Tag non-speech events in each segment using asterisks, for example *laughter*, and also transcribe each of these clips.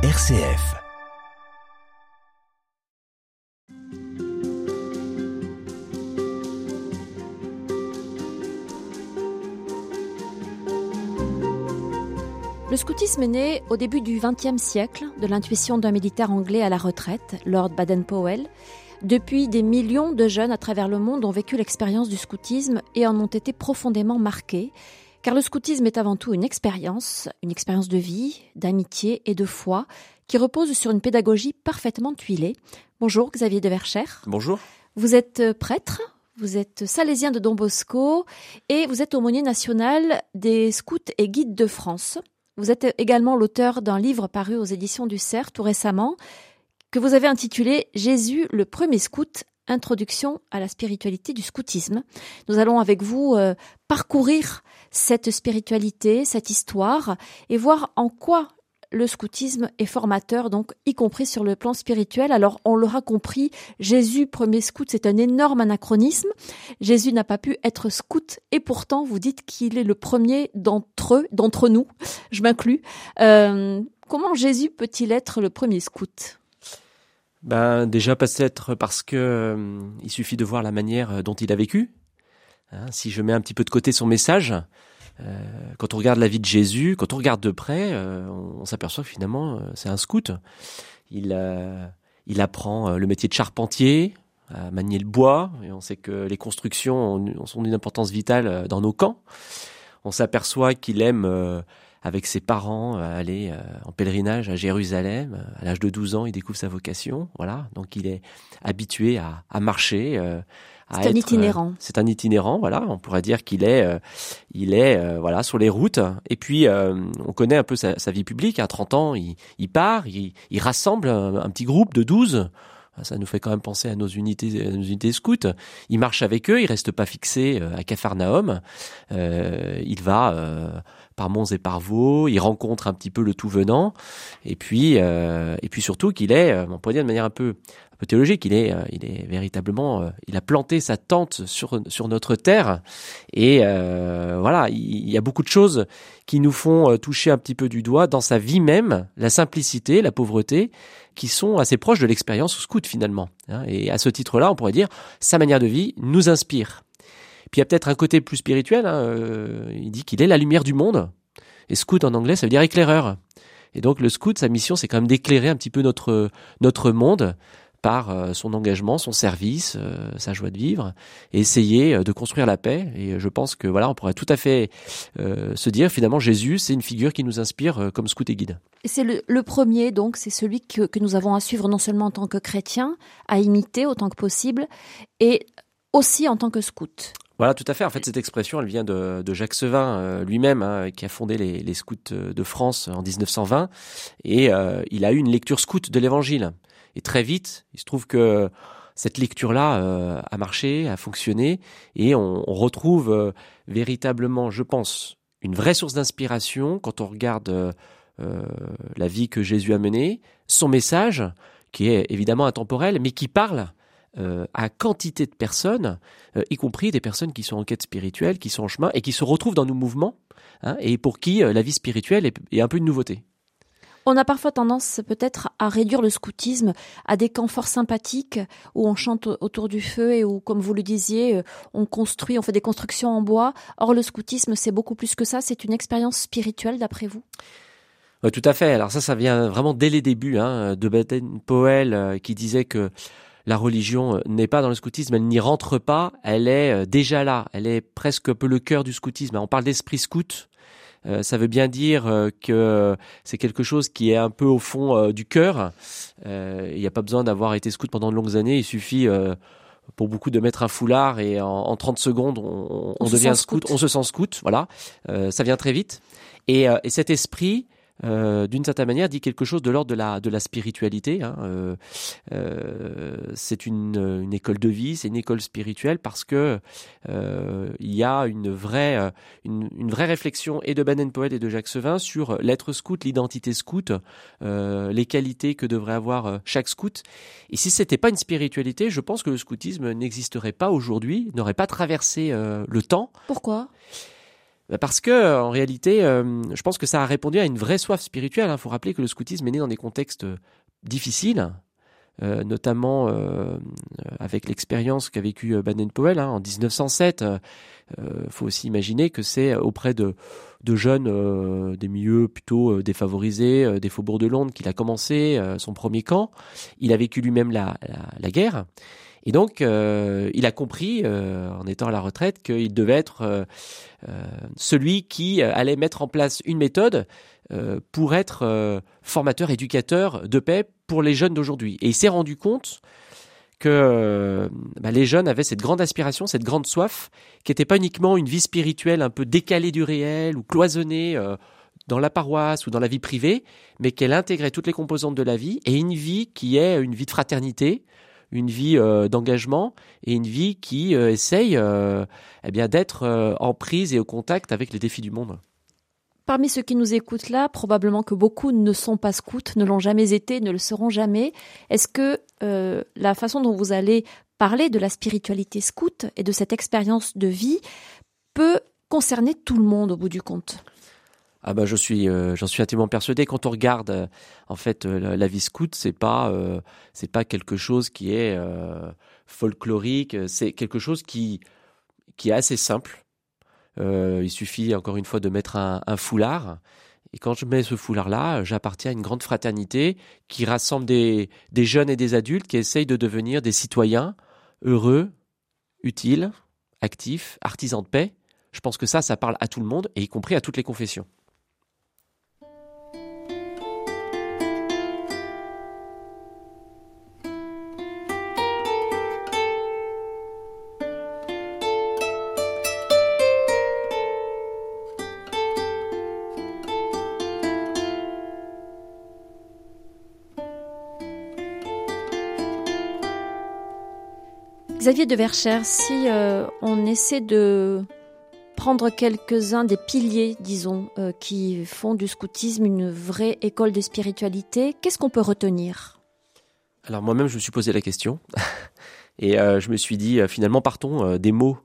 RCF. Le scoutisme est né au début du XXe siècle de l'intuition d'un militaire anglais à la retraite, Lord Baden-Powell. Depuis, des millions de jeunes à travers le monde ont vécu l'expérience du scoutisme et en ont été profondément marqués. Car le scoutisme est avant tout une expérience, une expérience de vie, d'amitié et de foi, qui repose sur une pédagogie parfaitement tuilée. Bonjour Xavier de Verchères. Bonjour. Vous êtes prêtre, vous êtes salésien de Don Bosco et vous êtes aumônier national des scouts et guides de France. Vous êtes également l'auteur d'un livre paru aux éditions du Cerf tout récemment, que vous avez intitulé Jésus le premier scout, introduction à la spiritualité du scoutisme. Nous allons avec vous euh, parcourir cette spiritualité, cette histoire, et voir en quoi le scoutisme est formateur, donc y compris sur le plan spirituel. Alors on l'aura compris, Jésus premier scout, c'est un énorme anachronisme. Jésus n'a pas pu être scout, et pourtant vous dites qu'il est le premier d'entre eux, d'entre nous, je m'inclus. Euh, comment Jésus peut-il être le premier scout? Ben déjà peut-être parce que euh, il suffit de voir la manière dont il a vécu. Hein, si je mets un petit peu de côté son message, euh, quand on regarde la vie de Jésus, quand on regarde de près, euh, on, s'aperçoit que finalement euh, c'est un scout. Il apprend le métier de charpentier, à manier le bois, et on sait que les constructions sont d'une importance vitale dans nos camps. On s'aperçoit qu'il aime avec ses parents aller en pèlerinage à Jérusalem. À l'âge de 12 ans, il découvre sa vocation. Voilà, donc il est habitué à, à marcher, c'est un itinérant. Euh, c'est un itinérant, voilà. On pourrait dire qu'il est, euh, il est, euh, voilà, sur les routes. Et puis, on connaît un peu sa, vie publique. À 30 ans, il, il part, il, il rassemble un, petit groupe de 12 ça nous fait quand même penser à nos unités, à nos unités scouts. Il marche avec eux, il reste pas fixé à Capharnaüm. Euh, il va par monts et par vaux, il rencontre un petit peu le tout venant, et puis et puis surtout qu'il est, on pourrait dire de manière un peu peu théologique. Il est, euh, il est véritablement, euh, il a planté sa tente sur sur notre terre. Et euh, voilà, il, y a beaucoup de choses qui nous font toucher un petit peu du doigt dans sa vie même, la simplicité, la pauvreté, qui sont assez proches de l'expérience scout finalement. Hein. Et à ce titre-là, on pourrait dire, sa manière de vie nous inspire. Puis il y a peut-être un côté plus spirituel. Hein, il dit qu'il est la lumière du monde. Et scout en anglais, ça veut dire éclaireur. Et donc le scout, sa mission, c'est quand même d'éclairer un petit peu notre notre monde par euh, son engagement, son service, euh, sa joie de vivre, et essayer euh, de construire la paix. Et je pense que voilà, on pourrait tout à fait se dire finalement Jésus, c'est une figure qui nous inspire comme scout et guide. C'est le, premier, donc, c'est celui que, que nous avons à suivre non seulement en tant que chrétien, à imiter autant que possible, et aussi en tant que scout. Voilà, tout à fait. En fait, cette expression, elle vient de, de Jacques Sevin lui-même, hein, qui a fondé les, les, scouts de France en 1920, et il a eu une lecture scout de l'Évangile. Et très vite, il se trouve que cette lecture-là euh, a marché, a fonctionné, et on, retrouve euh, véritablement, je pense, une vraie source d'inspiration quand on regarde euh, la vie que Jésus a menée, son message, qui est évidemment intemporel, mais qui parle à quantité de personnes, y compris des personnes qui sont en quête spirituelle, qui sont en chemin et qui se retrouvent dans nos mouvements, hein, et pour qui la vie spirituelle est un peu une nouveauté. On a parfois tendance peut-être à réduire le scoutisme à des camps fort sympathiques où on chante autour du feu et où, comme vous le disiez, euh, on construit, on fait des constructions en bois. Or, le scoutisme, c'est beaucoup plus que ça. C'est une expérience spirituelle, d'après vous? Oui, tout à fait. Alors ça, ça vient vraiment dès les débuts hein, de Baden-Powell euh, qui disait que la religion euh, n'est pas dans le scoutisme, elle n'y rentre pas, elle est déjà là, elle est presque un peu le cœur du scoutisme. On parle d'esprit scout, euh, ça veut bien dire euh, que c'est quelque chose qui est un peu au fond euh, du cœur. Il n'y a pas besoin d'avoir été scout pendant de longues années. Il suffit pour beaucoup de mettre un foulard et en, 30 secondes on, devient scout. on se sent scout, voilà, ça vient très vite. Et, et cet esprit, euh, d'une certaine manière, dit quelque chose de l'ordre de la, de la spiritualité. Hein. Euh, euh, c'est une, une, école de vie, c'est une école spirituelle parce que il y a une vraie, une, une vraie réflexion et de Baden-Powell et de Jacques Sevin sur l'être scout, l'identité scout, les qualités que devrait avoir chaque scout. Et si c'était pas une spiritualité, je pense que le scoutisme n'existerait pas aujourd'hui, n'aurait pas traversé le temps. Pourquoi? Parce que en réalité, je pense que ça a répondu à une vraie soif spirituelle. Il hein. faut rappeler que le scoutisme est né dans des contextes difficiles, euh, notamment euh, avec l'expérience qu'a vécu euh, Baden-Powell hein, en 1907. Il faut aussi imaginer que c'est auprès de, jeunes des milieux plutôt défavorisés, des faubourgs de Londres, qu'il a commencé son premier camp. Il a vécu lui-même la, guerre. Et donc, il a compris, en étant à la retraite, qu'il devait être celui qui allait mettre en place une méthode pour être formateur, éducateur de paix pour les jeunes d'aujourd'hui. Et il s'est rendu compte que euh, bah, les jeunes avaient cette grande aspiration, cette grande soif, qui n'était pas uniquement une vie spirituelle un peu décalée du réel ou cloisonnée euh, dans la paroisse ou dans la vie privée, mais qu'elle intégrait toutes les composantes de la vie et une vie qui est une vie de fraternité, une vie euh, d'engagement et une vie qui essaye eh bien d'être en prise et au contact avec les défis du monde. Parmi ceux qui nous écoutent là, probablement que beaucoup ne sont pas scouts, ne l'ont jamais été, ne le seront jamais. Est-ce que euh, la façon dont vous allez parler de la spiritualité scout et de cette expérience de vie peut concerner tout le monde au bout du compte? Ah bah je suis euh, j'en suis intimement persuadé quand on regarde euh, en fait la, vie scout c'est pas c'est pas quelque chose qui est folklorique c'est quelque chose qui qui est assez simple euh, il suffit encore une fois de mettre un, foulard. Et quand je mets ce foulard-là, j'appartiens à une grande fraternité qui rassemble des, des, jeunes et des adultes qui essayent de devenir des citoyens heureux, utiles, actifs, artisans de paix. Je pense que ça, ça parle à tout le monde, et y compris à toutes les confessions. Xavier de Verchères, si euh, on essaie de prendre quelques-uns des piliers, disons, euh, qui font du scoutisme une vraie école de spiritualité, qu'est-ce qu'on peut retenir? Alors moi-même, je me suis posé la question. *laughs* Et euh, je me suis dit, finalement, partons des mots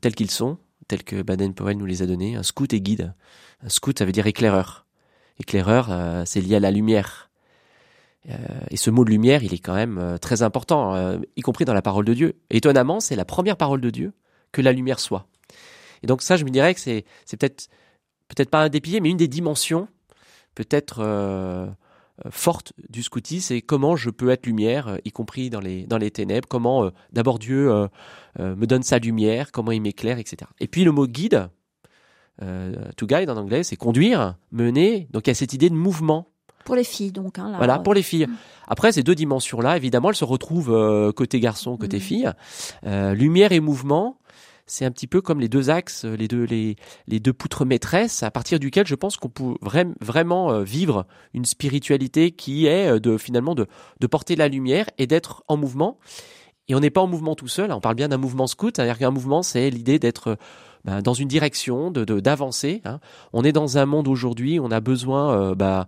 tels qu'ils sont, tels que Baden-Powell nous les a donnés. Un scout et guide. Un scout, ça veut dire éclaireur. Éclaireur, c'est lié à la lumière. Euh, et ce mot de lumière, il est quand même euh, très important, euh, y compris dans la parole de Dieu. étonnamment, c'est la première parole de Dieu que la lumière soit. Et donc ça, je me dirais que c'est peut-être peut-être pas un des piliers, mais une des dimensions peut-être euh, fortes du scoutisme, c'est comment je peux être lumière, y compris dans les dans les ténèbres. Comment d'abord Dieu me donne sa lumière, comment il m'éclaire, etc. Et puis le mot guide, to guide en anglais, c'est conduire, mener. Donc il y a cette idée de mouvement pour les filles, donc. Hein, voilà, pour les filles. Après, ces deux dimensions-là, évidemment, elles se retrouvent euh, côté garçon, côté mm. fille. Euh, lumière et mouvement, c'est un petit peu comme les deux axes, les deux, les, les deux poutres maîtresses, à partir duquel je pense qu'on peut vraiment euh, vivre une spiritualité qui est de finalement de, de porter la lumière et d'être en mouvement. Et on n'est pas en mouvement tout seul. On parle bien d'un mouvement scout, c'est-à-dire qu'un mouvement, c'est l'idée d'être ben, dans une direction, de d'avancer. hein. On est dans un monde aujourd'hui, on a besoin, bah,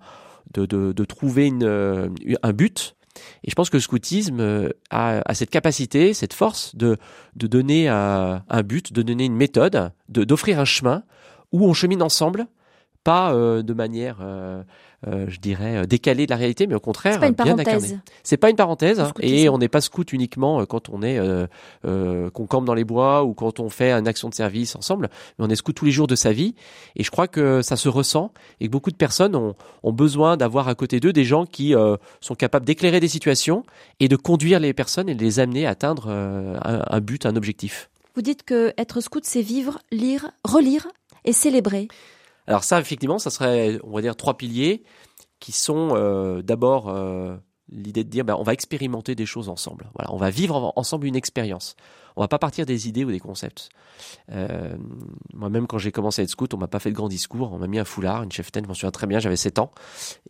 de, de, de trouver une, euh, un but. Et je pense que le scoutisme euh, a, cette capacité, cette force de, de donner un, un but, de donner une méthode, d'offrir un chemin où on chemine ensemble, pas euh, de manière euh, je dirais, euh, décalé de la réalité, mais au contraire, pas une bien incarné. C'est pas une parenthèse, hein, et on n'est pas scout uniquement euh, quand on est euh, qu'on campe dans les bois ou quand on fait une action de service ensemble, mais on est scout tous les jours de sa vie. Et je crois que ça se ressent et que beaucoup de personnes ont, ont besoin d'avoir à côté d'eux des gens qui sont capables d'éclairer des situations et de conduire les personnes et de les amener à atteindre un, un but, un objectif. Vous dites que être scout, c'est vivre, lire, relire et célébrer. Alors ça, effectivement, ça serait, on va dire, trois piliers qui sont euh, d'abord euh, l'idée de dire, ben, on va expérimenter des choses ensemble. Voilà, on va vivre ensemble une expérience. On va pas partir des idées ou des concepts. Euh, Moi-même, quand j'ai commencé à être scout, on m'a pas fait de grands discours. On m'a mis un foulard, une cheftaine. Je m'en souviens très bien. J'avais 7 ans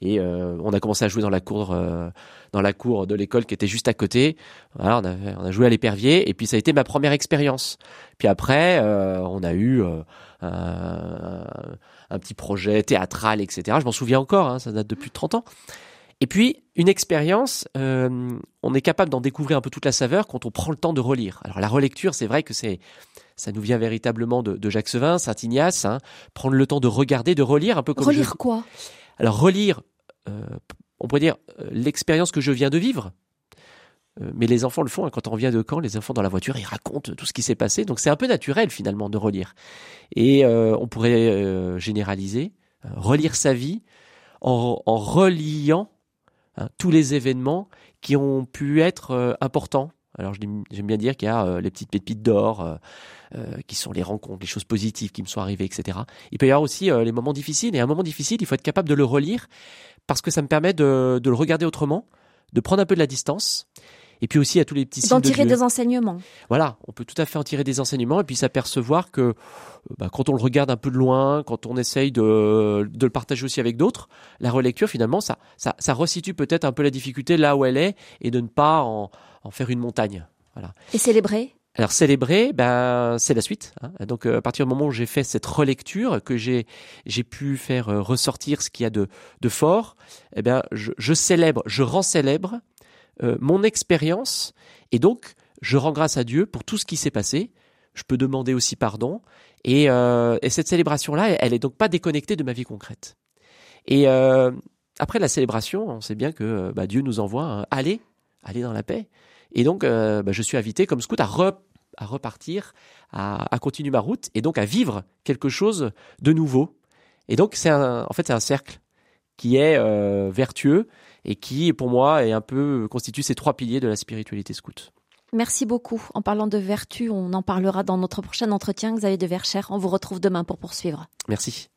et euh, on a commencé à jouer dans la cour, euh, dans la cour de l'école qui était juste à côté. Voilà, on a, joué à l'épervier et puis ça a été ma première expérience. Puis après, on a eu un, un, petit projet théâtral, etc. Je m'en souviens encore, hein, ça date de plus de 30 ans. Et puis, une expérience, euh, on est capable d'en découvrir un peu toute la saveur quand on prend le temps de relire. Alors la relecture, c'est vrai que c'est ça nous vient véritablement de, Jacques Sevin, Saint Ignace, hein, prendre le temps de regarder, de relire un peu comme relire quoi? Alors relire, euh, on pourrait dire euh, l'expérience que je viens de vivre. Mais les enfants le font. Hein. Quand on revient de camp, les enfants dans la voiture, ils racontent tout ce qui s'est passé. Donc c'est un peu naturel finalement de relire. Et on pourrait généraliser, relire sa vie en, en reliant Hein, tous les événements qui ont pu être euh, importants. Alors j'aime bien dire qu'il y a euh, les petites pépites d'or, euh, qui sont les rencontres, les choses positives qui me sont arrivées, etc. Il peut y avoir aussi les moments difficiles. Et un moment difficile, il faut être capable de le relire parce que ça me permet de, de le regarder autrement, de prendre un peu de la distance et puis aussi à tous les petits signes D'en tirer des enseignements. Voilà, on peut tout à fait en tirer des enseignements et puis s'apercevoir que euh, bah, quand on le regarde un peu de loin, quand on essaye de, de le partager aussi avec d'autres, la relecture finalement, ça, ça, ça resitue peut-être un peu la difficulté là où elle est et de ne pas en, en faire une montagne. Voilà. Et célébrer? Alors célébrer, ben c'est la suite. Hein. Donc euh, à partir du moment où j'ai fait cette relecture, que j'ai j'ai pu faire euh, ressortir ce qu'il y a de de fort, eh bien je, je célèbre, je rends célèbre euh, mon expérience et donc je rends grâce à Dieu pour tout ce qui s'est passé. Je peux demander aussi pardon et, euh, et cette célébration là, elle, est donc pas déconnectée de ma vie concrète. Et euh, après la célébration, on sait bien que bah, Dieu nous envoie un, aller, dans la paix. Et donc bah, je suis invité comme scout à, repartir, à, à continuer ma route et donc à vivre quelque chose de nouveau. Et donc c'est en fait c'est un cercle qui est vertueux et qui, pour moi, est un peu constitue ces trois piliers de la spiritualité scout. Merci beaucoup. En parlant de vertu, on en parlera dans notre prochain entretien. Xavier de Verchères, on vous retrouve demain pour poursuivre. Merci.